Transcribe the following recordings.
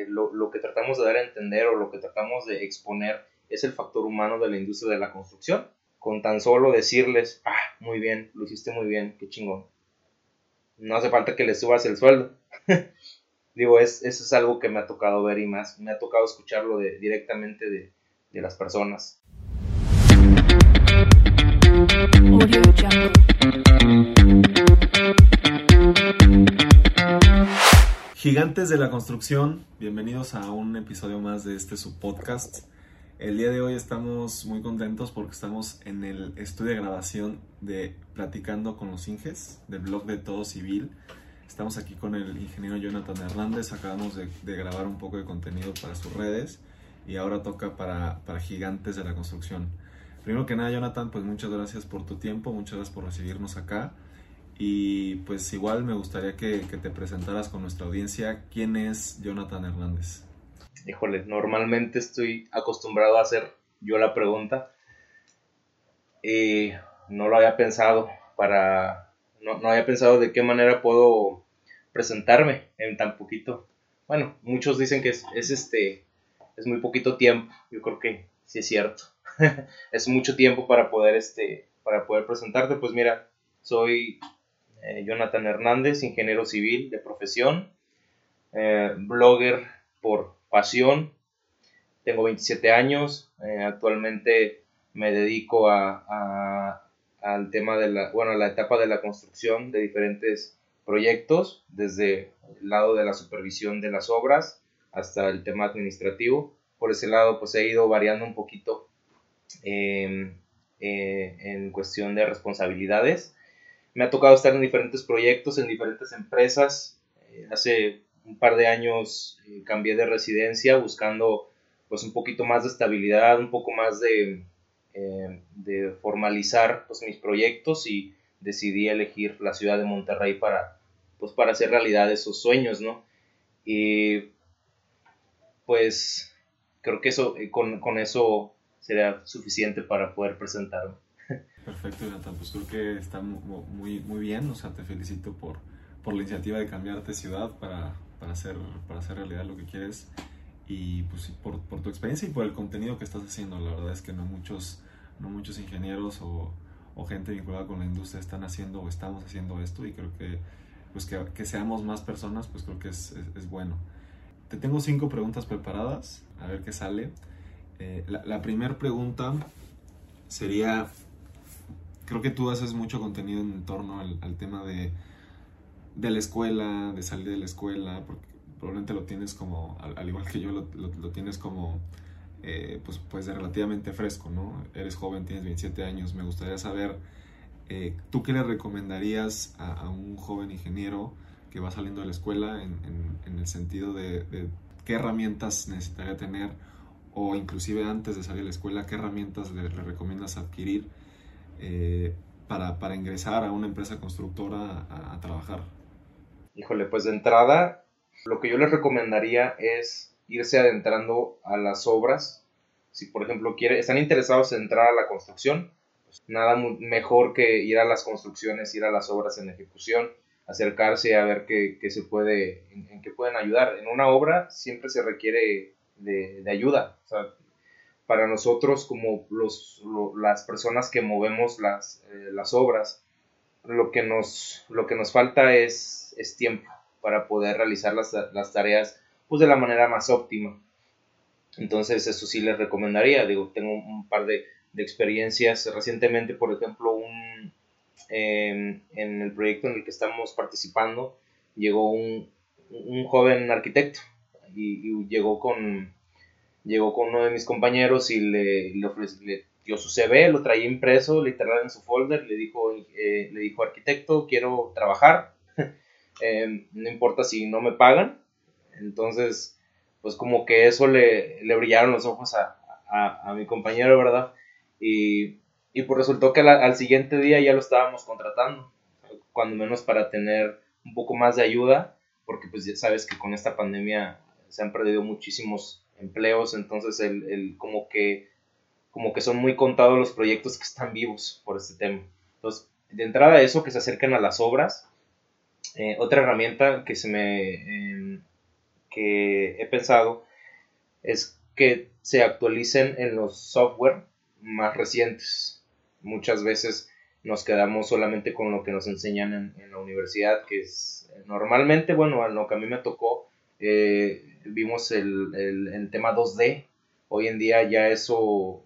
eh, lo, lo, que tratamos de dar a entender o lo que tratamos de exponer es el factor humano de la industria de la construcción. Con tan solo decirles, ah, muy bien, lo hiciste muy bien, qué chingón. No hace falta que le subas el sueldo. Digo, es, eso es algo que me ha tocado ver y más, me ha tocado escucharlo de, directamente de, de las personas. Gigantes de la construcción, bienvenidos a un episodio más de este subpodcast. El día de hoy estamos muy contentos porque estamos en el estudio de grabación de Platicando con los Inges, del blog de Todo Civil. Estamos aquí con el ingeniero Jonathan Hernández, acabamos de, grabar un poco de contenido para sus redes y ahora toca para, para Gigantes de la Construcción. Primero que nada, Jonathan, pues muchas gracias por tu tiempo, muchas gracias por recibirnos acá. Y pues igual me gustaría que, te presentaras con nuestra audiencia. ¿Quién es Jonathan Hernández? Híjole, normalmente estoy acostumbrado a hacer yo la pregunta. Y no lo había pensado para... No, no había pensado de qué manera puedo presentarme en tan poquito. Bueno, muchos dicen que es, es este... Es muy poquito tiempo. Yo creo que sí es cierto. es mucho tiempo para poder, este, para poder presentarte. Pues mira, soy eh, Jonathan Hernández, ingeniero civil de profesión, eh, blogger por pasión, tengo 27 años, eh, actualmente me dedico a, al tema de la, bueno, la etapa de la construcción de diferentes proyectos, desde el lado de la supervisión de las obras hasta el tema administrativo. Por ese lado, pues he ido variando un poquito en cuestión de responsabilidades me ha tocado estar en diferentes proyectos, en diferentes empresas. Eh, hace un par de años eh, cambié de residencia buscando pues un poquito más de estabilidad, un poco más de, eh, de formalizar pues, mis proyectos y decidí elegir la ciudad de Monterrey para, pues, para hacer realidad esos sueños, ¿no? Y pues creo que eso, con, con eso sería suficiente para poder presentarme. Perfecto, Jonathan. Pues creo que está muy, muy bien. O sea, te felicito por, por la iniciativa de cambiarte ciudad para, para, hacer, para hacer realidad lo que quieres. Y pues por, tu experiencia y por el contenido que estás haciendo. La verdad es que no muchos, no muchos ingenieros o, gente vinculada con la industria están haciendo o estamos haciendo esto. Y creo que, pues que, que seamos más personas, pues creo que es, es, bueno. Te tengo cinco preguntas preparadas. A ver qué sale. Eh, la primera pregunta sería creo que tú haces mucho contenido en torno al, tema de, de, la escuela, de salir de la escuela, porque probablemente lo tienes como, al, igual que yo, lo, lo, tienes como, eh, pues, pues relativamente fresco, ¿no? Eres joven, tienes 27 años, me gustaría saber, eh, ¿tú qué le recomendarías a, un joven ingeniero que va saliendo de la escuela en, en, el sentido de, qué herramientas necesitaría tener? o inclusive antes de salir de la escuela, ¿qué herramientas le recomiendas adquirir eh, para, para, ingresar a una empresa constructora a, trabajar? Híjole, pues de entrada, lo que yo les recomendaría es irse adentrando a las obras. Si, por ejemplo, quiere, están interesados en entrar a la construcción, pues nada mejor que ir a las construcciones, ir a las obras en ejecución, acercarse a ver qué, qué se puede, en, qué pueden ayudar. En una obra siempre se requiere de, de ayuda. O sea, para nosotros como los, las personas que movemos las, eh, las obras, lo que nos, lo que nos falta es, es tiempo para poder realizar las, las, tareas pues, de la manera más óptima. Entonces eso sí les recomendaría, digo, tengo un par de, de experiencias recientemente, por ejemplo, un, em, en el proyecto en el que estamos participando, llegó un, un joven arquitecto y llegó con, llegó con uno de mis compañeros y le, le, dio su CV, lo traía impreso literal en su folder, le dijo, eh, le dijo arquitecto, quiero trabajar, em, no importa si no me pagan. Entonces, pues como que eso le, le brillaron los ojos a, a, a, mi compañero, ¿verdad? Y, y pues resultó que al siguiente día ya lo estábamos contratando, cuando menos para tener un poco más de ayuda, porque pues ya sabes que con esta pandemia se han perdido muchísimos empleos, entonces el, como, que, como que son muy contados los proyectos que están vivos por este tema. Entonces, de entrada eso, que se acerquen a las obras. Eh, otra herramienta que se me, em, que he pensado es que se actualicen en los software más recientes. Muchas veces nos quedamos solamente con lo que nos enseñan en, la universidad, que es normalmente, bueno, lo que a mí me tocó, eh, vimos el, el, tema 2D. Hoy en día ya eso,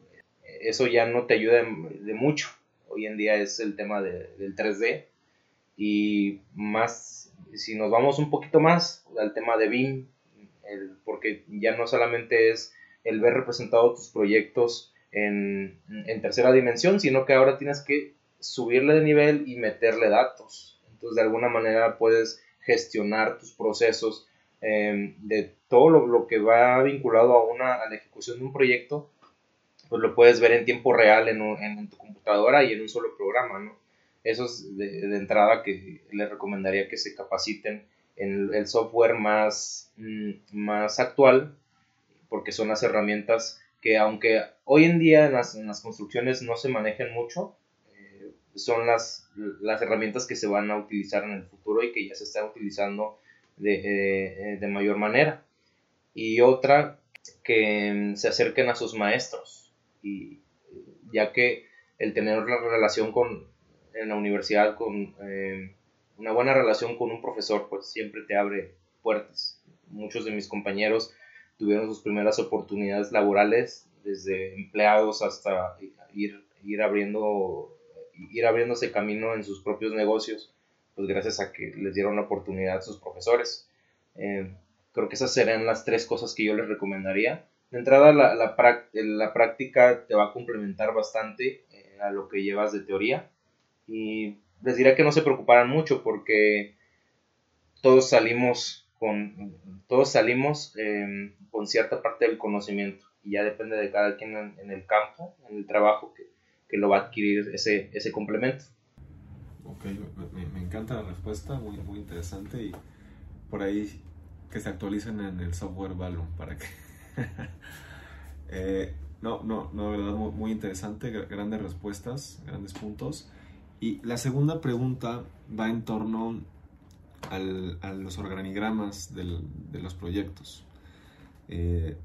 eso ya no te ayuda de, mucho. Hoy en día es el tema del 3D. Y más, si nos vamos un poquito más al tema de BIM, porque ya no solamente es el ver representados tus proyectos en, tercera dimensión, sino que ahora tienes que subirle de nivel y meterle datos. Entonces, de alguna manera puedes gestionar tus procesos em, de todo lo, que va vinculado a, una, a la ejecución de un proyecto, pues lo puedes ver en tiempo real en, en, tu computadora y en un solo programa, ¿no? Eso es de, de, entrada que les recomendaría que se capaciten en el software más, mm, más actual porque son las herramientas que aunque hoy en día en las, construcciones no se manejen mucho, eh, son las, las herramientas que se van a utilizar en el futuro y que ya se están utilizando de, eh, de mayor manera. Y otra, que se acerquen a sus maestros, y, ya que el tener una relación con, en la universidad, con eh, una buena relación con un profesor, pues siempre te abre puertas. Muchos de mis compañeros tuvieron sus primeras oportunidades laborales, desde empleados hasta ir, ir, abriendo, ir abriéndose camino en sus propios negocios, pues gracias a que les dieron la oportunidad a sus profesores. Eh, creo que esas serían las tres cosas que yo les recomendaría. De entrada, la, la, la práctica te va a complementar bastante eh, a lo que llevas de teoría y les diría que no se preocuparan mucho porque todos salimos todos salimos em, con cierta parte del conocimiento y ya depende de cada quien en, el campo, en el trabajo que, lo va a adquirir ese, ese complemento. Ok, me, encanta la respuesta, muy, muy interesante y por ahí que se actualicen en el software Valum para que... Eh, no, no, no, verdad, muy, muy interesante, grandes respuestas, grandes puntos. Y la segunda pregunta va en torno a los organigramas de los proyectos. Eh,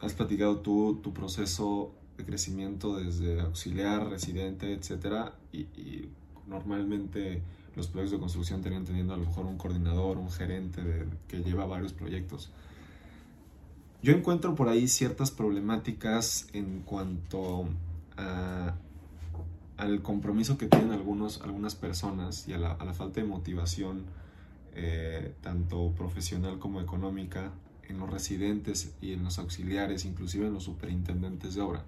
has platicado tú tu proceso de crecimiento desde auxiliar, residente, etcétera, y, normalmente los proyectos de construcción tenían teniendo a lo mejor un coordinador, un gerente que lleva varios proyectos. Yo encuentro por ahí ciertas problemáticas en cuanto al compromiso que tienen algunos, algunas personas y a la, falta de motivación eh, tanto profesional como económica, en los residentes y en los auxiliares, inclusive en los superintendentes de obra.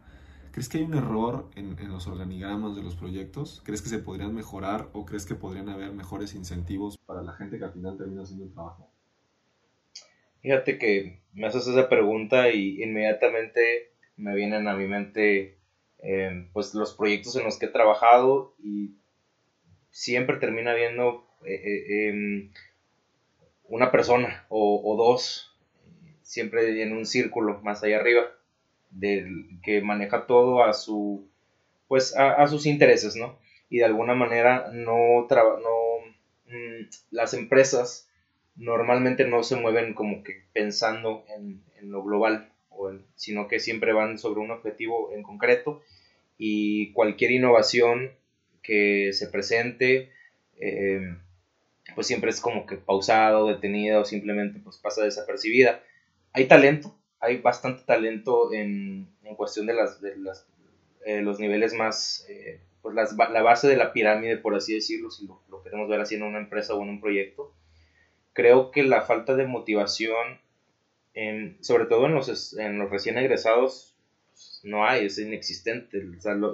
¿Crees que hay un error en, los organigramas de los proyectos? ¿Crees que se podrían mejorar o crees que podrían haber mejores incentivos para la gente que al final termina haciendo el trabajo? Fíjate que me haces esa pregunta y inmediatamente me vienen a mi mente eh, pues los proyectos en los que he trabajado y siempre termina viendo eh, em, una persona o, dos, siempre en un círculo más allá arriba, del que maneja todo a su pues a, sus intereses, ¿no? Y de alguna manera no, no mm, las empresas normalmente no se mueven como que pensando en, lo global, o sino que siempre van sobre un objetivo en concreto y cualquier innovación que se presente, eh, pues siempre es como que pausado, detenida o simplemente pues pasa desapercibida. Hay talento, hay bastante talento en, en cuestión de, las, de las, eh, los niveles más, eh, pues las, la base de la pirámide, por así decirlo, si lo, lo, queremos ver así en una empresa o en un proyecto. Creo que la falta de motivación, en, sobre todo en los, en los recién egresados, no hay, es inexistente.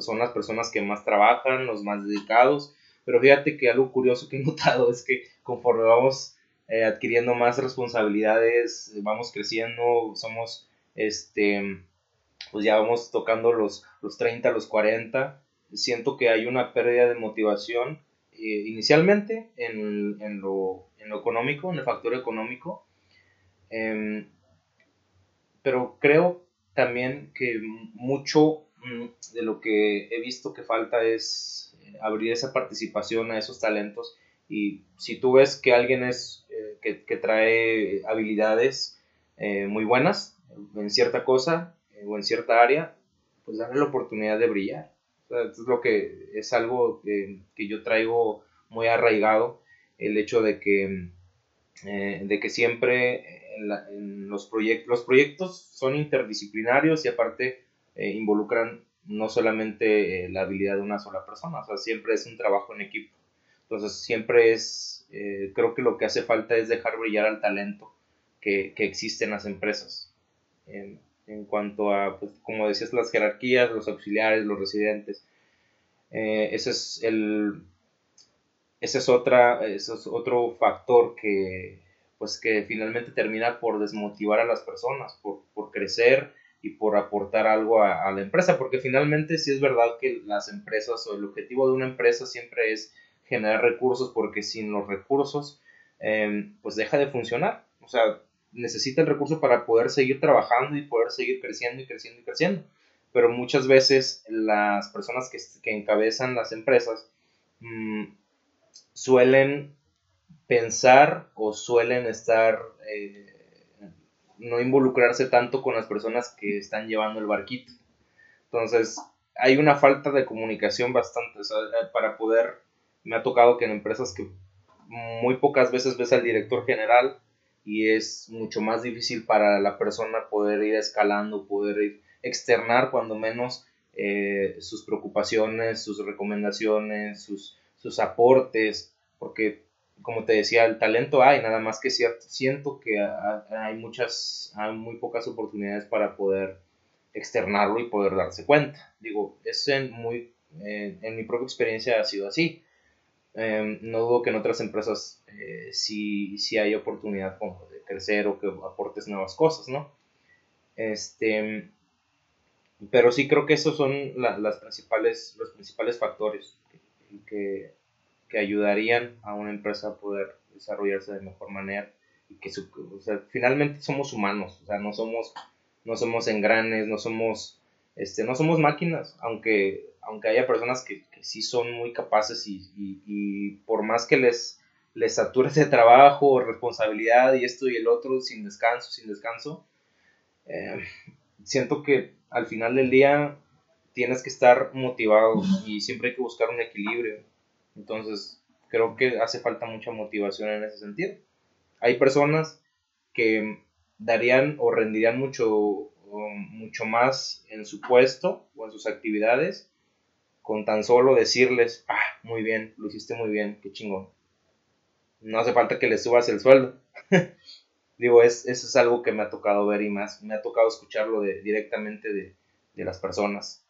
son las personas que más trabajan, los más dedicados, pero fíjate que algo curioso que he notado es que conforme vamos eh, adquiriendo más responsabilidades, vamos creciendo, somos, este, pues ya vamos tocando los, los 30, los 40, siento que hay una pérdida de motivación eh, inicialmente en, en, lo, en, lo, económico, en el factor económico, em, pero creo también que mucho mm, de lo que he visto que falta es abrir esa participación a esos talentos. Y si tú ves que alguien es eh, que, trae habilidades eh, muy buenas en cierta cosa eh, o en cierta área, pues darle la oportunidad de brillar. es lo que es algo que, yo traigo muy arraigado, el hecho de que, eh, de que siempre en, los, proyectos los proyectos son interdisciplinarios y aparte involucran no solamente la habilidad de una sola persona, o sea, siempre es un trabajo en equipo. Entonces, siempre es, creo que lo que hace falta es dejar brillar al talento que, que existe en las empresas en, en cuanto a, pues, como decías, las jerarquías, los auxiliares, los residentes. Eh, ese es el ese es otra ese es otro factor que pues que finalmente termina por desmotivar a las personas por, por crecer y por aportar algo a, la empresa porque finalmente sí es verdad que las empresas o el objetivo de una empresa siempre es generar recursos porque sin los recursos eh, pues deja de funcionar o sea necesita el recurso para poder seguir trabajando y poder seguir creciendo y creciendo y creciendo. Pero muchas veces las personas que, encabezan las empresas mm, suelen pensar o suelen estar, eh, no involucrarse tanto con las personas que están llevando el barquito. Entonces, hay una falta de comunicación bastante, para poder, me ha tocado que en empresas que muy pocas veces ves al director general y es mucho más difícil para la persona poder ir escalando, poder ir externar cuando menos eh, sus preocupaciones, sus recomendaciones, sus, sus aportes, porque como te decía, el talento hay, nada más que cierto, siento que hay muchas, hay muy pocas oportunidades para poder externarlo y poder darse cuenta. Digo, es muy, en mi propia experiencia ha sido así. Em, no dudo que en otras empresas eh, sí, hay oportunidad de crecer o que aportes nuevas cosas, ¿no? Este, pero sí creo que esos son las principales, los principales factores que, que, ayudarían a una empresa a poder desarrollarse de mejor manera y que finalmente somos humanos, o sea, no somos, no somos engranes, no somos, este, no somos máquinas, aunque aunque haya personas que, que sí son muy capaces y, y, por más que les, les satures de trabajo, responsabilidad y esto y el otro, sin descanso, sin descanso, eh, siento que al final del día tienes que estar motivado y siempre hay que buscar un equilibrio. Entonces, creo que hace falta mucha motivación en ese sentido. Hay personas que darían o rendirían mucho, mucho más en su puesto o en sus actividades con tan solo decirles, ah, muy bien, lo hiciste muy bien, qué chingón. No hace falta que le subas el sueldo. Digo, es, eso es algo que me ha tocado ver y más, me ha tocado escucharlo de, directamente de, las personas.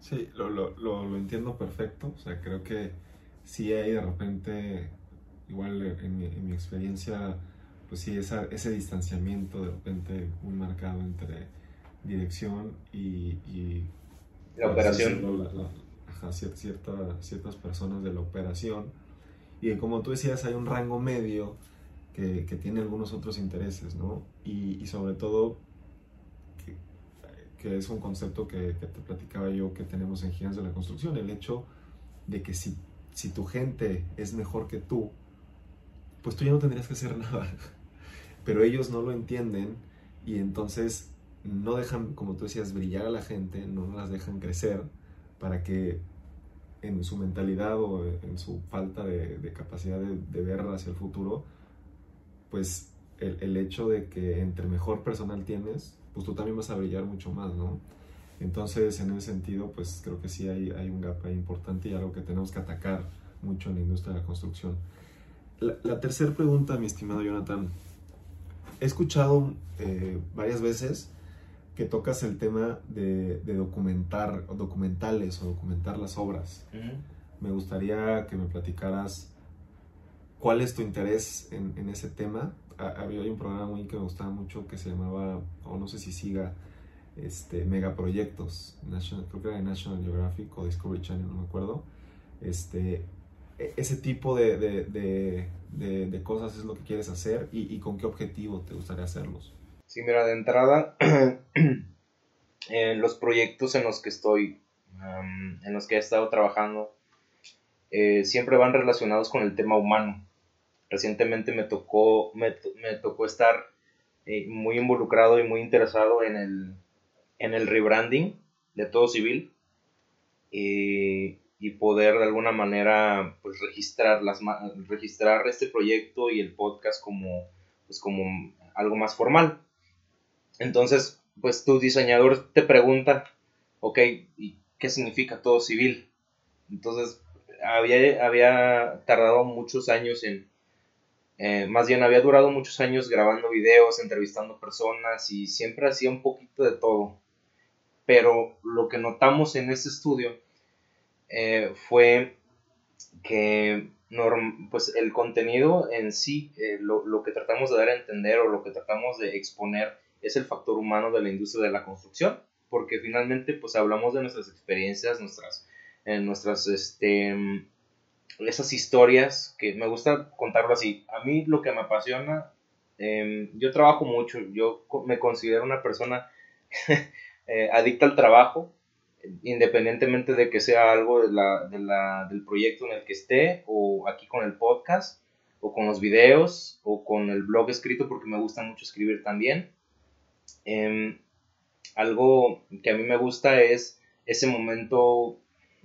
Sí, lo, lo, lo, entiendo perfecto. O sea, creo que sí hay de repente, igual en mi, en mi experiencia, pues sí, esa, ese distanciamiento de repente muy marcado entre dirección y, y la operación. ciertas personas de la operación. Y como tú decías, hay un rango medio que, que tiene algunos otros intereses, ¿no? Y, y sobre todo, que, que, es un concepto que, que, te platicaba yo que tenemos en Gigantes de la Construcción, el hecho de que si, si tu gente es mejor que tú, pues tú ya no tendrías que hacer nada. Pero ellos no lo entienden y entonces no dejan, como tú decías, brillar a la gente, no las dejan crecer para que en su mentalidad o en su falta de, capacidad de, ver hacia el futuro, pues el, hecho de que entre mejor personal tienes, pues tú también vas a brillar mucho más, ¿no? Entonces, en ese sentido, pues creo que sí hay, hay un gap ahí importante y algo que tenemos que atacar mucho en la industria de la construcción. La, la tercera pregunta, mi estimado Jonathan. He escuchado eh, varias veces que tocas el tema de, documentar, documentales o documentar las obras. Me gustaría que me platicaras cuál es tu interés en, ese tema. Había un programa muy que me gustaba mucho que se llamaba, o no sé si siga, este, Megaproyectos, National, creo que era de National Geographic o Discovery Channel, no me acuerdo. Este, ese tipo de, de, cosas es lo que quieres hacer y, y con qué objetivo te gustaría hacerlos. Sí, mira, de entrada, en los proyectos en los que estoy, en los que he estado trabajando, eh, siempre van relacionados con el tema humano. Recientemente me tocó, me, tocó estar eh, muy involucrado y muy interesado en el, en el rebranding de todo civil y, poder de alguna manera pues registrar, las, registrar este proyecto y el podcast como, pues, como algo más formal. Entonces, pues tu diseñador te pregunta, ok, ¿y qué significa todo civil? Entonces, había, había tardado muchos años en, eh, más bien había durado muchos años grabando videos, entrevistando personas y siempre hacía un poquito de todo. Pero lo que notamos en ese estudio eh, fue que pues el contenido en sí, eh, lo, lo, que tratamos de dar a entender o lo que tratamos de exponer es el factor humano de la industria de la construcción, porque finalmente pues hablamos de nuestras experiencias, nuestras, nuestras, este, esas historias que me gusta contarlo así. A mí lo que me apasiona, em, yo trabajo mucho, yo me considero una persona eh, adicta al trabajo, independientemente de que sea algo de la, de la, del proyecto en el que esté, o aquí con el podcast, o con los videos, o con el blog escrito, porque me gusta mucho escribir también. Em, algo que a mí me gusta es ese momento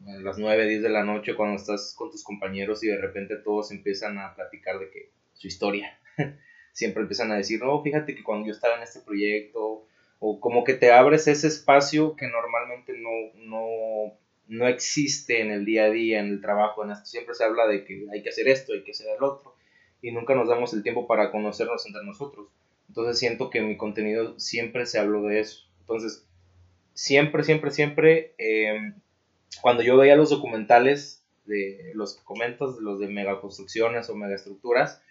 a las 9, 10 de la noche cuando estás con tus compañeros y de repente todos empiezan a platicar de que su historia. Siempre empiezan a decir, no, fíjate que cuando yo estaba en este proyecto, o como que te abres ese espacio que normalmente no, no, no existe en el día a día, en el trabajo, en esto. Siempre se habla de que hay que hacer esto, hay que hacer el otro, y nunca nos damos el tiempo para conocernos entre nosotros. Entonces siento que mi contenido siempre se habló de eso. Entonces, siempre, siempre, siempre, eh, cuando yo veía los documentales de los que comentas, los de megaconstrucciones o megaestructuras,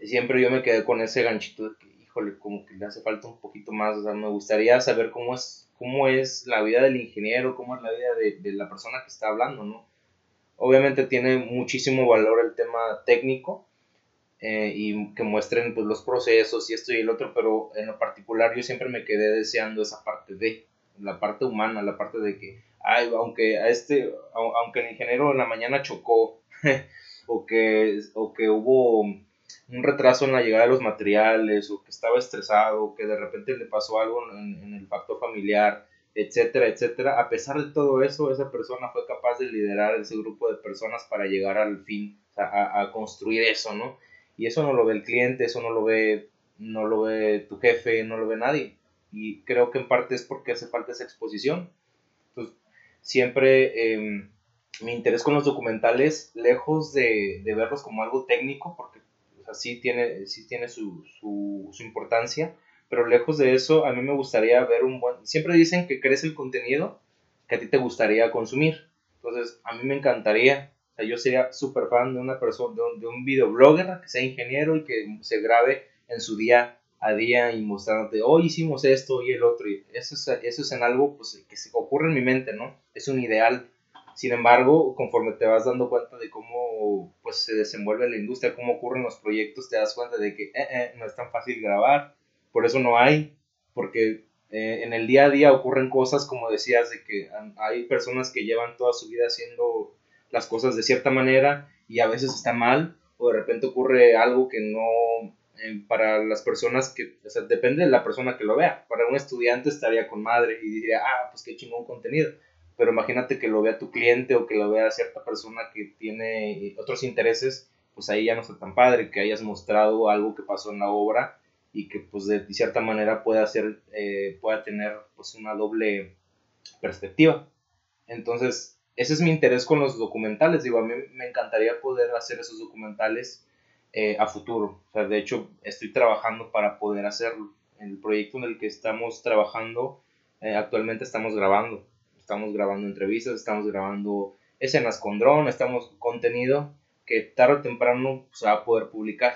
siempre yo me quedé con ese ganchito de que, híjole, como que le hace falta un poquito más, o sea, me gustaría saber cómo es, cómo es la vida del ingeniero, cómo es la vida de, de la persona que está hablando, ¿no? Obviamente tiene muchísimo valor el tema técnico, eh, y que muestren pues, los procesos y esto y el otro, pero en lo particular yo siempre me quedé deseando esa parte de, la parte humana, la parte de que, ay, aunque a este, aunque el ingeniero en la mañana chocó, o, que, o que hubo un retraso en la llegada de los materiales, o que estaba estresado, o que de repente le pasó algo en, el factor familiar, etcétera, etcétera. A pesar de todo eso, esa persona fue capaz de liderar ese grupo de personas para llegar al fin, a, a construir eso, ¿no? Y eso no lo ve el cliente, eso no lo ve, no lo ve tu jefe, no lo ve nadie. Y creo que en parte es porque hace falta esa exposición. Entonces, siempre em, mi interés con los documentales, lejos de, verlos como algo técnico, porque sí tiene, sí tiene su, su, importancia, pero lejos de eso, a mí me gustaría ver un buen... Siempre dicen que crece el contenido que a ti te gustaría consumir. Entonces, a mí me encantaría yo sería súper fan de una persona, de un, de un videoblogger que sea ingeniero y que se grabe en su día a día y mostrándote, hoy hicimos esto y el otro. Y eso es, eso es en algo pues, que se ocurre en mi mente, ¿no? Es un ideal. Sin embargo, conforme te vas dando cuenta de cómo pues, se desenvuelve la industria, cómo ocurren los proyectos, te das cuenta de que eh, eh, no es tan fácil grabar. Por eso no hay, porque eh, en el día a día ocurren cosas como decías, de que hay personas que llevan toda su vida haciendo las cosas de cierta manera y a veces está mal o de repente ocurre algo que no para las personas que, o sea, depende de la persona que lo vea. Para un estudiante estaría con madre y diría, ah, pues qué chingón contenido. Pero imagínate que lo vea tu cliente o que lo vea cierta persona que tiene otros intereses, pues ahí ya no está tan padre, que hayas mostrado algo que pasó en la obra y que pues de cierta manera pueda, hacer, eh, pueda tener pues una doble perspectiva. Entonces, ese es mi interés con los documentales. Digo, a mí me encantaría poder hacer esos documentales eh, a futuro. O sea, de hecho, estoy trabajando para poder hacerlo. El proyecto en el que estamos trabajando, eh, actualmente estamos grabando. Estamos grabando entrevistas, estamos grabando escenas con dron, estamos contenido que tarde o temprano se va a poder publicar.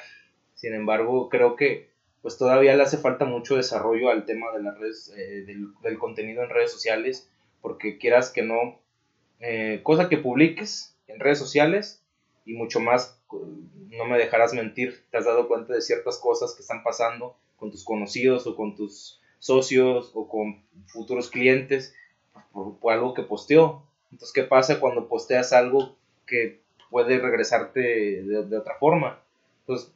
Sin embargo, creo que pues todavía le hace falta mucho desarrollo al tema de las redes, eh, del, del contenido en redes sociales, porque quieras que no, eh, cosa que publiques en redes sociales y mucho más, no me dejarás mentir, te has dado cuenta de ciertas cosas que están pasando con tus conocidos o con tus socios o con futuros clientes por, algo que posteó. Entonces, ¿qué pasa cuando posteas algo que puede regresarte de, otra forma? Entonces,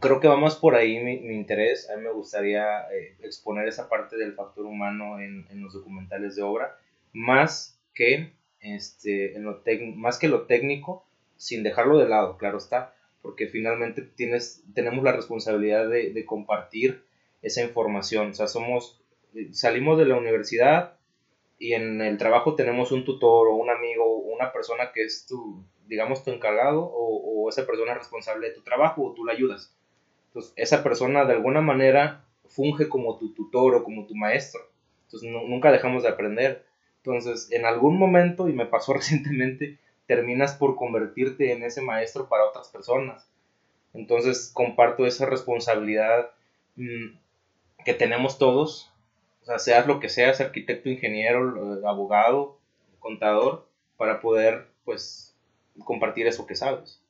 creo que va más por ahí mi, mi interés. A mí me gustaría eh, exponer esa parte del factor humano en, en los documentales de obra, más que, este, en lo más que lo técnico, sin dejarlo de lado, claro está, porque finalmente tienes, tenemos la responsabilidad de, de compartir esa información. O sea, somos, salimos de la universidad y en el trabajo tenemos un tutor o un amigo, una persona que es tu, digamos, tu encargado o, o esa persona responsable de tu trabajo o tú la ayudas. Entonces, esa persona de alguna manera funge como tu tutor o como tu maestro. Entonces, nunca dejamos de aprender. Entonces, en algún momento, y me pasó recientemente, terminas por convertirte en ese maestro para otras personas. Entonces, comparto esa responsabilidad mmm, que tenemos todos. O sea, seas lo que seas, arquitecto, ingeniero, abogado, contador, para poder, pues, compartir eso que sabes.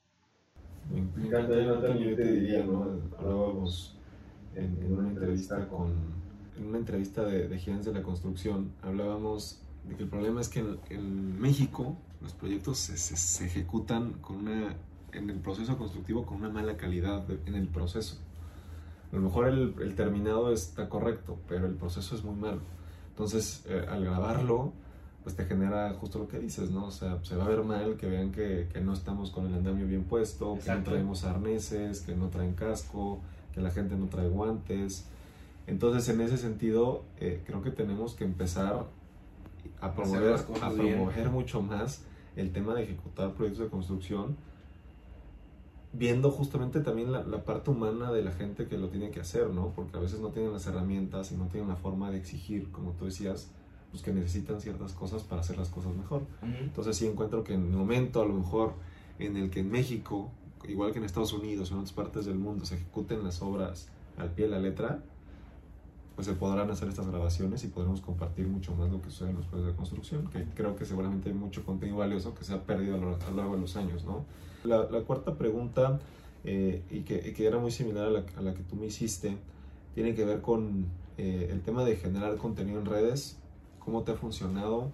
Encanta, Jonathan, yo te diría, ¿no? Hablábamos en, en, una entrevista con, en una entrevista de, de Gigantes de la Construcción, hablábamos de que el problema es que en, México los proyectos se, se, se, ejecutan con una, en el proceso constructivo con una mala calidad en el proceso. A lo mejor el, el, terminado está correcto, pero el proceso es muy malo. Entonces, eh, al grabarlo, pues te genera justo lo que dices, ¿no? O sea, se va a ver mal que vean que, que no estamos con el andamio bien puesto, Exacto. que no traemos arneses, que no traen casco, que la gente no trae guantes. Entonces, en ese sentido, eh, creo que tenemos que empezar a promover, a promover mucho más el tema de ejecutar proyectos de construcción, viendo justamente también la, la, parte humana de la gente que lo tiene que hacer, ¿no? Porque a veces no tienen las herramientas y no tienen la forma de exigir, como tú decías, pues que necesitan ciertas cosas para hacer las cosas mejor. Uh -huh. Entonces sí encuentro que en el momento a lo mejor en el que en México, igual que en Estados Unidos o en otras partes del mundo, se ejecuten las obras al pie de la letra, pues se podrán hacer estas grabaciones y podremos compartir mucho más lo que sucede en los proyectos de construcción, que creo que seguramente hay mucho contenido valioso que se ha perdido a lo, a lo largo de los años, ¿no? La, la cuarta pregunta, eh, y, que, y, que, era muy similar a la, a la, que tú me hiciste, tiene que ver con eh, el tema de generar contenido en redes cómo te ha funcionado,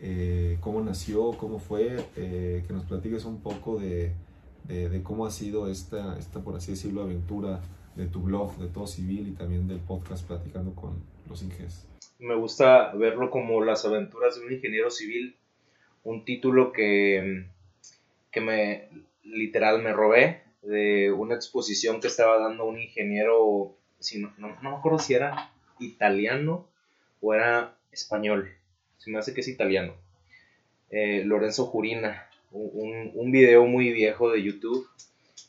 eh, cómo nació, cómo fue, eh, que nos platiques un poco de, de, de, cómo ha sido esta, esta, por así decirlo, aventura de tu blog, de Todo Civil y también del podcast Platicando con los Inges. Me gusta verlo como las aventuras de un ingeniero civil, un título que, que me literal me robé de una exposición que estaba dando un ingeniero, si no, no, no me acuerdo si era italiano o era español, se me hace que es italiano. Eh, Lorenzo Jurina, un, un, video muy viejo de YouTube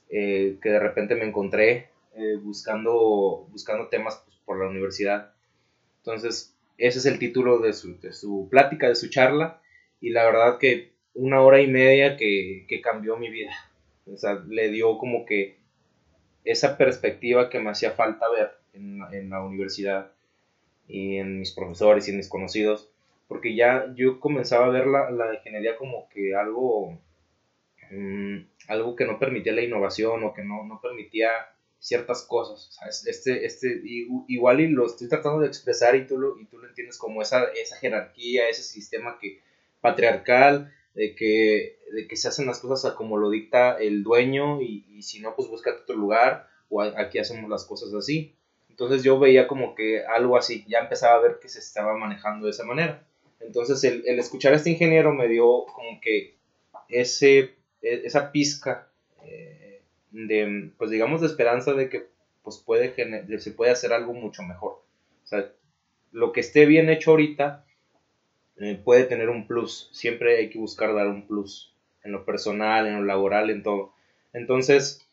eh, que de repente me encontré eh, buscando, buscando temas pues, por la universidad. Entonces, ese es el título de su, de su, plática, de su charla, y la verdad que una hora y media que, que cambió mi vida. O sea, le dio como que esa perspectiva que me hacía falta ver en, en la universidad y en mis profesores y en mis conocidos, porque ya yo comenzaba a ver la, la ingeniería como que algo, mmm, algo que no permitía la innovación o que no, no permitía ciertas cosas. Sea, este, este, igual y lo estoy tratando de expresar y tú lo, y tú lo entiendes como esa, esa jerarquía, ese sistema que, patriarcal, de que, de que se hacen las cosas como lo dicta el dueño y, y si no, pues busca otro lugar o aquí hacemos las cosas así. Entonces yo veía como que algo así, ya empezaba a ver que se estaba manejando de esa manera. Entonces el, el escuchar a este ingeniero me dio como que ese, e, esa pizca eh, de, pues digamos, de esperanza de que pues puede se puede hacer algo mucho mejor. O sea, lo que esté bien hecho ahorita eh, puede tener un plus. Siempre hay que buscar dar un plus en lo personal, en lo laboral, en todo. Entonces,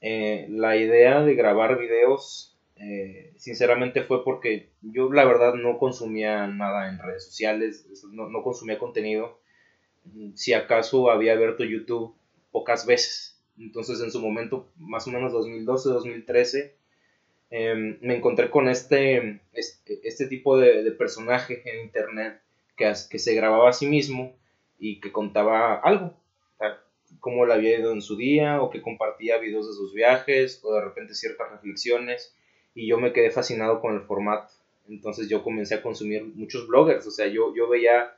eh, la idea de grabar videos eh, sinceramente fue porque yo la verdad no consumía nada en redes sociales, no, no, consumía contenido. Si acaso había abierto YouTube pocas veces. Entonces en su momento, más o menos 2012, 2013, eh, me encontré con este, este, este tipo de, de, personaje en internet que, que se grababa a sí mismo y que contaba algo, cómo le había ido en su día o que compartía videos de sus viajes o de repente ciertas reflexiones y yo me quedé fascinado con el formato. Entonces yo comencé a consumir muchos bloggers, o sea, yo, yo veía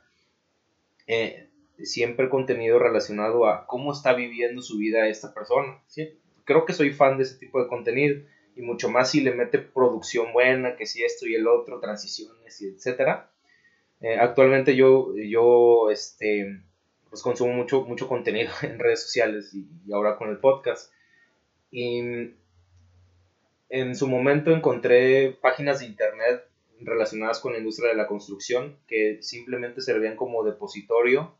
eh, siempre contenido relacionado a cómo está viviendo su vida esta persona. ¿sí? creo que soy fan de ese tipo de contenido y mucho más si le mete producción buena, que si esto y el otro, transiciones y etcétera. Eh, actualmente yo, yo este, pues consumo mucho, mucho contenido en redes sociales y, y, ahora con el podcast. Y en su momento encontré páginas de internet relacionadas con la industria de la construcción que simplemente servían como depositorio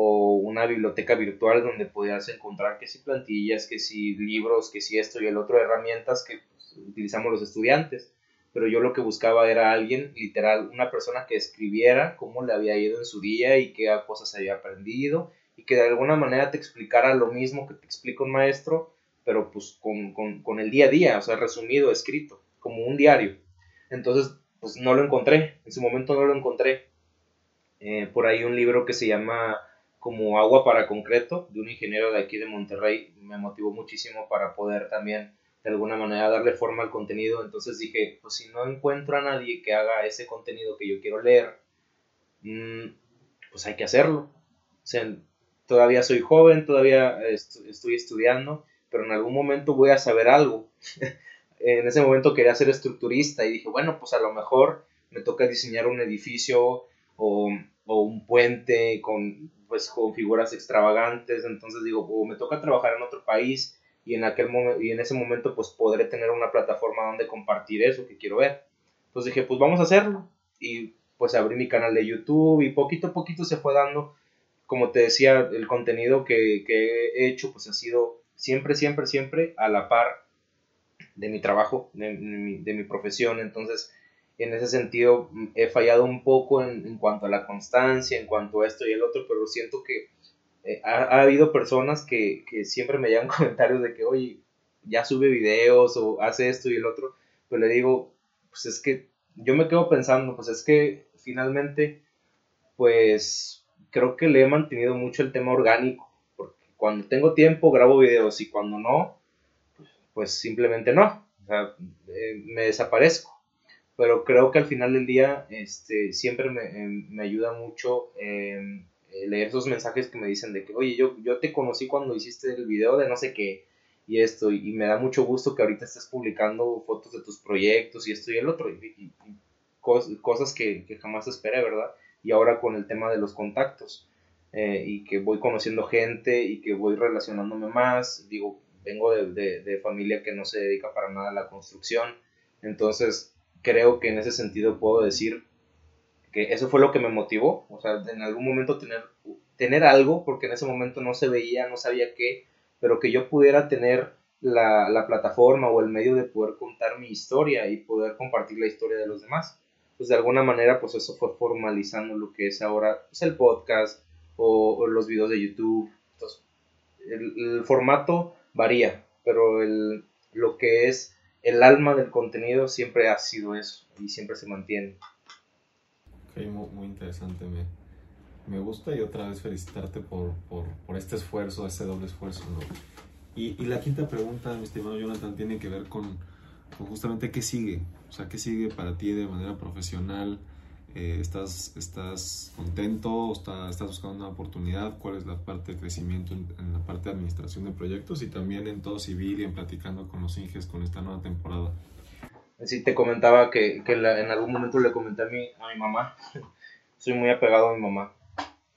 o una biblioteca virtual donde podías encontrar que si plantillas, que si libros, que si esto y el otro, herramientas que pues, utilizamos los estudiantes. Pero yo lo que buscaba era alguien, literal, una persona que escribiera cómo le había ido en su día y qué cosas había aprendido y que de alguna manera te explicara lo mismo que te explica un maestro, pero pues con, con, con el día a día, o sea, resumido, escrito, como un diario. Entonces, pues no lo encontré, en su momento no lo encontré. Eh, por ahí un libro que se llama como agua para concreto de un ingeniero de aquí de Monterrey me motivó muchísimo para poder también de alguna manera darle forma al contenido. Entonces dije pues si no encuentro a nadie que haga ese contenido que yo quiero leer mm, pues hay que hacerlo. Todavía soy joven todavía estoy estudiando pero en algún momento voy a saber algo. En ese momento quería ser estructurista y dije bueno pues a lo mejor me toca diseñar un edificio o, o un puente con pues con figuras extravagantes, entonces digo, o me toca trabajar en otro país y en aquel y en ese momento pues podré tener una plataforma donde compartir eso que quiero ver. Entonces dije, pues vamos a hacerlo y pues abrí mi canal de YouTube y poquito a poquito se fue dando, como te decía, el contenido que, que he hecho pues ha sido siempre, siempre, siempre a la par de mi trabajo, de, de mi profesión, entonces en ese sentido mm, he fallado un poco en, cuanto a la constancia, en cuanto a esto y el otro, pero siento que eh, ha, habido personas que, siempre me llegan comentarios de que, oye, ya sube videos o hace esto y el otro, pero le digo, pues es que yo me quedo pensando, pues es que finalmente, pues creo que le he mantenido mucho el tema orgánico, porque cuando tengo tiempo grabo videos y cuando no, pues simplemente no, o sea, eh, me desaparezco pero creo que al final del día este, siempre me, em, me ayuda mucho em, eh, leer esos mensajes que me dicen de que, oye, yo, yo te conocí cuando hiciste el video de no sé qué y esto, y, me da mucho gusto que ahorita estés publicando fotos de tus proyectos y esto y el otro, y, cosas que, que, jamás esperé, ¿verdad? Y ahora con el tema de los contactos, eh, y que voy conociendo gente y que voy relacionándome más, digo, vengo de, de, de familia que no se dedica para nada a la construcción, entonces creo que en ese sentido puedo decir que eso fue lo que me motivó, o sea, en algún momento tener, tener algo, porque en ese momento no se veía, no sabía qué, pero que yo pudiera tener la, la, plataforma o el medio de poder contar mi historia y poder compartir la historia de los demás. Pues de alguna manera, pues eso fue formalizando lo que es ahora pues, el podcast o, los videos de YouTube. Entonces, el, el formato varía, pero el, lo que es el alma del contenido siempre ha sido eso y siempre se mantiene. Ok, muy, interesante. Me, me, gusta y otra vez felicitarte por, por, por este esfuerzo, este doble esfuerzo. ¿no? Y, y, la quinta pregunta, mi estimado Jonathan, tiene que ver con, con justamente qué sigue. O sea, qué sigue para ti de manera profesional eh, ¿estás, ¿Estás contento? Está, ¿Estás buscando una oportunidad? ¿Cuál es la parte de crecimiento en, la parte de administración de proyectos? Y también en todo civil y en platicando con los Inges con esta nueva temporada. Sí, te comentaba que, que en algún momento le comenté a mi, a mi mamá, soy muy apegado a mi mamá,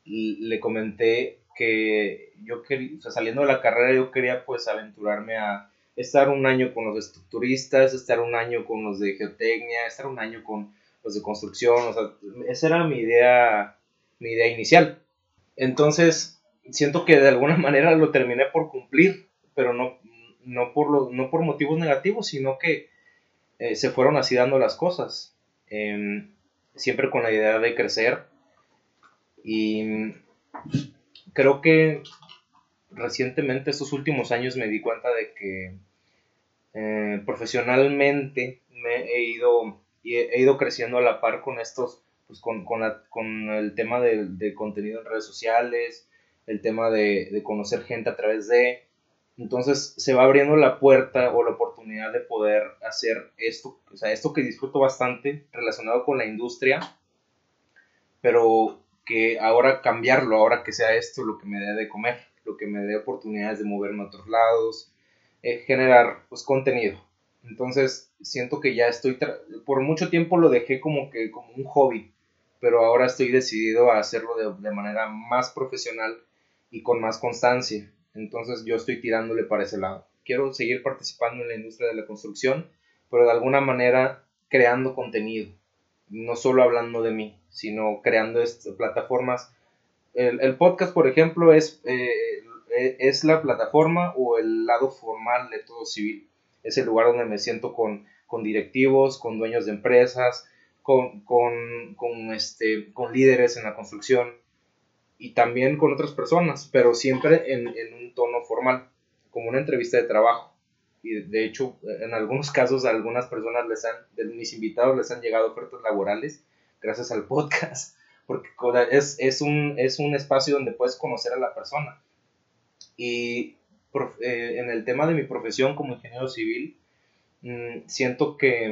le comenté que yo quería, o saliendo de la carrera yo quería pues aventurarme a estar un año con los estructuristas, estar un año con los de geotecnia, estar un año con los de construcción, o sea, esa era mi idea, mi idea inicial. Entonces, siento que de alguna manera lo terminé por cumplir, pero no, no, por, lo, no por motivos negativos, sino que eh, se fueron así dando las cosas, em, siempre con la idea de crecer. Y creo que recientemente, estos últimos años, me di cuenta de que eh, profesionalmente me he ido y he, ido creciendo a la par con estos, pues con, con, la, con el tema de, contenido en redes sociales, el tema de, de, conocer gente a través de... Entonces se va abriendo la puerta o la oportunidad de poder hacer esto, o sea, esto que disfruto bastante relacionado con la industria, pero que ahora cambiarlo, ahora que sea esto lo que me dé de comer, lo que me dé oportunidades de moverme a otros lados, eh, generar pues, contenido. Entonces siento que ya estoy, por mucho tiempo lo dejé como que como un hobby, pero ahora estoy decidido a hacerlo de, de manera más profesional y con más constancia. Entonces yo estoy tirándole para ese lado. Quiero seguir participando en la industria de la construcción, pero de alguna manera creando contenido, no solo hablando de mí, sino creando plataformas. El, podcast, por ejemplo, es, eh, eh, es la plataforma o el lado formal de todo civil. Es el lugar donde me siento con, con directivos, con dueños de empresas, con, con, con, este, con líderes en la construcción y también con otras personas, pero siempre en, en un tono formal, como una entrevista de trabajo. Y de hecho, en algunos casos, a algunas personas les han, de mis invitados les han llegado ofertas laborales gracias al podcast, porque es, es, un, es un espacio donde puedes conocer a la persona. Y en el tema de mi profesión como ingeniero civil, mm, siento que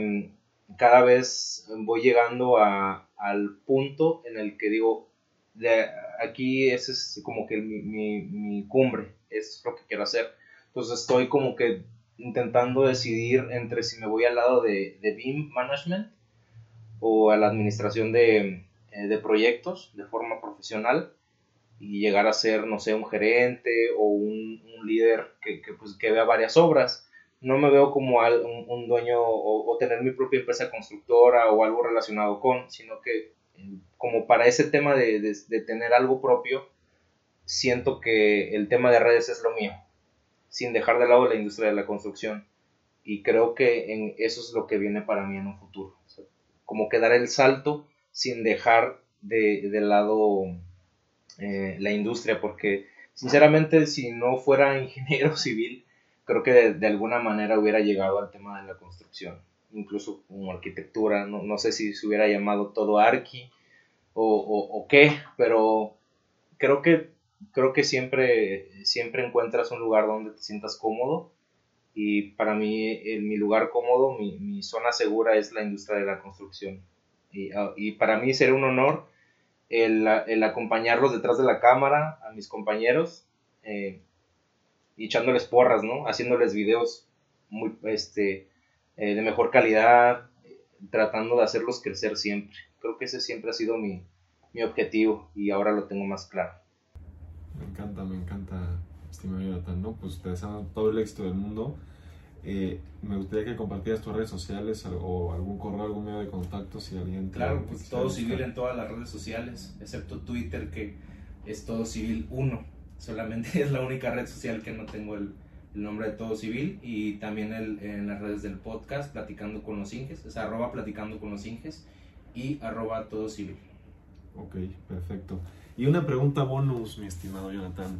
mm, cada vez voy llegando a, al punto en el que digo, de aquí ese es como que mi, mi, mi cumbre, es lo que quiero hacer. Entonces estoy como que intentando decidir entre si me voy al lado de, de BIM Management o a la administración de, eh, de, proyectos de forma profesional y llegar a ser, no sé, un gerente o un, un líder que, que, pues, que, vea varias obras. No me veo como un, un dueño o, o, tener mi propia empresa constructora o algo relacionado con, sino que eh, como para ese tema de, de, de tener algo propio, siento que el tema de redes es lo mío, sin dejar de lado la industria de la construcción. Y creo que en eso es lo que viene para mí en un futuro como que dar el salto sin dejar de, lado eh, la industria, porque sinceramente si no fuera ingeniero civil, creo que de, alguna manera hubiera llegado al tema de la construcción, incluso como arquitectura, no, sé si se hubiera llamado todo arqui o, o, qué, pero creo que, creo que siempre, siempre encuentras un lugar donde te sientas cómodo y para mí en mi lugar cómodo, mi, mi, zona segura es la industria de la construcción. Y, ah, y para mí sería un honor el, el, acompañarlos detrás de la cámara a mis compañeros eh, y echándoles porras, ¿no? Haciéndoles videos muy, este, eh, de mejor calidad, tratando de hacerlos crecer siempre. Creo que ese siempre ha sido mi, mi objetivo y ahora lo tengo más claro. Me encanta, me encanta estimado Jonathan, ¿no? Pues te deseo todo el éxito del mundo. Eh, me gustaría que compartieras tus redes sociales o algún correo, algún medio de contacto si alguien... Claro, pues todo civil en todas las redes sociales, excepto Twitter que es todo civil 1. Solamente es la única red social que no tengo el, el nombre de todo civil y también el, en las redes del podcast Platicando con los Inges, es arroba Platicando con los Inges y arroba todo civil. Ok, perfecto. Y una pregunta bonus, mi estimado Jonathan.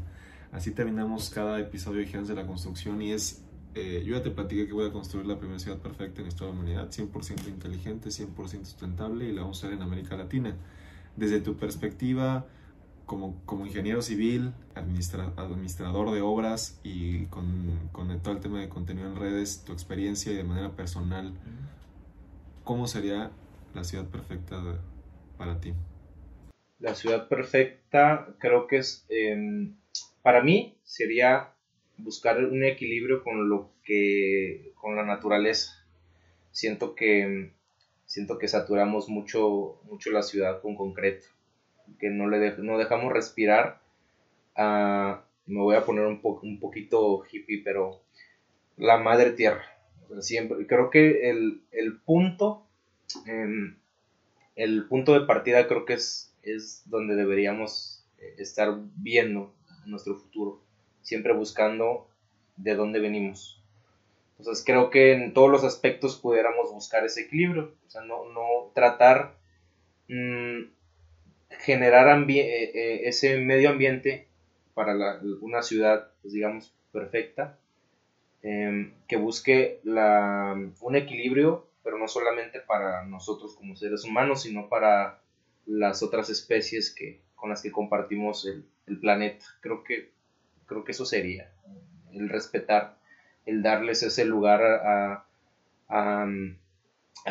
Así terminamos cada episodio de Gigantes de la Construcción y es, eh, yo ya te platiqué que voy a construir la primera ciudad perfecta en la historia de la humanidad, 100% inteligente, 100% sustentable y la vamos a hacer en América Latina. Desde tu perspectiva como, como ingeniero civil, administrador de obras y con, con todo el tema de contenido en redes, tu experiencia y de manera personal, ¿cómo sería la ciudad perfecta para ti? La ciudad perfecta creo que es... Eh, para mí sería buscar un equilibrio con lo que con la naturaleza. Siento que siento que saturamos mucho mucho la ciudad con concreto, que no le no dejamos respirar me voy a poner un, un poquito hippie, pero la madre tierra. siempre, creo que el, el punto, em, el punto de partida creo que es, es donde deberíamos eh, estar viendo nuestro futuro, siempre buscando de dónde venimos. Entonces creo que en todos los aspectos pudiéramos buscar ese equilibrio, o sea, no, no tratar mmm, generar eh, eh, ese medio ambiente para la, una ciudad, pues, digamos, perfecta, eh, que busque la, un equilibrio, pero no solamente para nosotros como seres humanos, sino para las otras especies que, con las que compartimos el, el planeta. Creo que, creo que eso sería, el respetar, el darles ese lugar a, a,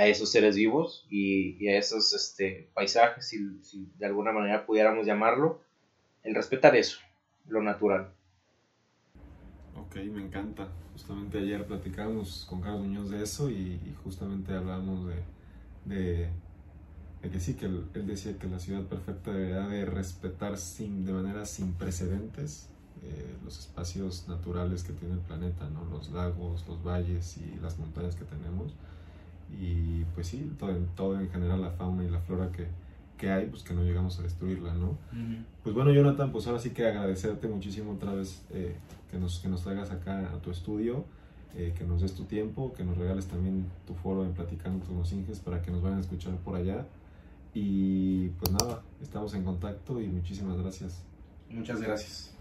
esos seres vivos y, a esos este, paisajes, si, de alguna manera pudiéramos llamarlo, el respetar eso, lo natural. Ok, me encanta. Justamente ayer platicábamos con Carlos Muñoz de eso y, justamente hablábamos de, de, que sí, que él, decía que la ciudad perfecta debería de respetar sin, de manera sin precedentes eh, los espacios naturales que tiene el planeta, ¿no? los lagos, los valles y las montañas que tenemos. Y pues sí, todo, todo en general la fauna y la flora que, que hay, pues que no llegamos a destruirla, ¿no? Pues bueno, Jonathan, pues ahora sí que agradecerte muchísimo otra vez eh, que, nos, que nos traigas acá a tu estudio, eh, que nos des tu tiempo, que nos regales también tu foro en Platicando con los Inges para que nos vayan a escuchar por allá. Y pues nada, estamos en contacto y muchísimas gracias. Muchas gracias.